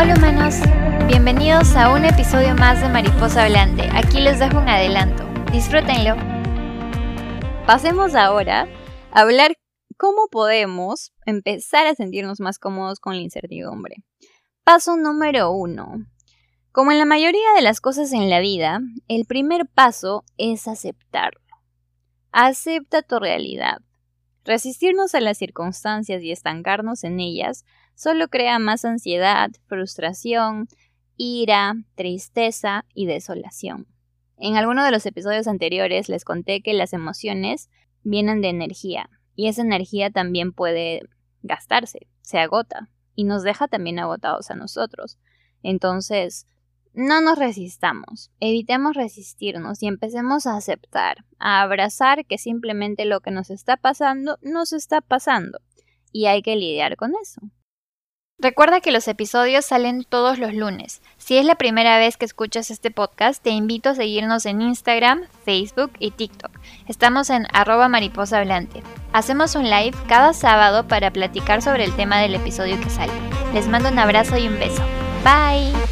Hola humanos, bienvenidos a un episodio más de Mariposa Hablante. Aquí les dejo un adelanto. Disfrútenlo. Pasemos ahora a hablar cómo podemos empezar a sentirnos más cómodos con la incertidumbre. Paso número uno. Como en la mayoría de las cosas en la vida, el primer paso es aceptarlo. Acepta tu realidad. Resistirnos a las circunstancias y estancarnos en ellas solo crea más ansiedad, frustración, ira, tristeza y desolación. En alguno de los episodios anteriores les conté que las emociones vienen de energía y esa energía también puede gastarse, se agota y nos deja también agotados a nosotros. Entonces, no nos resistamos, evitemos resistirnos y empecemos a aceptar, a abrazar que simplemente lo que nos está pasando nos está pasando y hay que lidiar con eso. Recuerda que los episodios salen todos los lunes. Si es la primera vez que escuchas este podcast, te invito a seguirnos en Instagram, Facebook y TikTok. Estamos en arroba mariposa. Hacemos un live cada sábado para platicar sobre el tema del episodio que sale. Les mando un abrazo y un beso. Bye.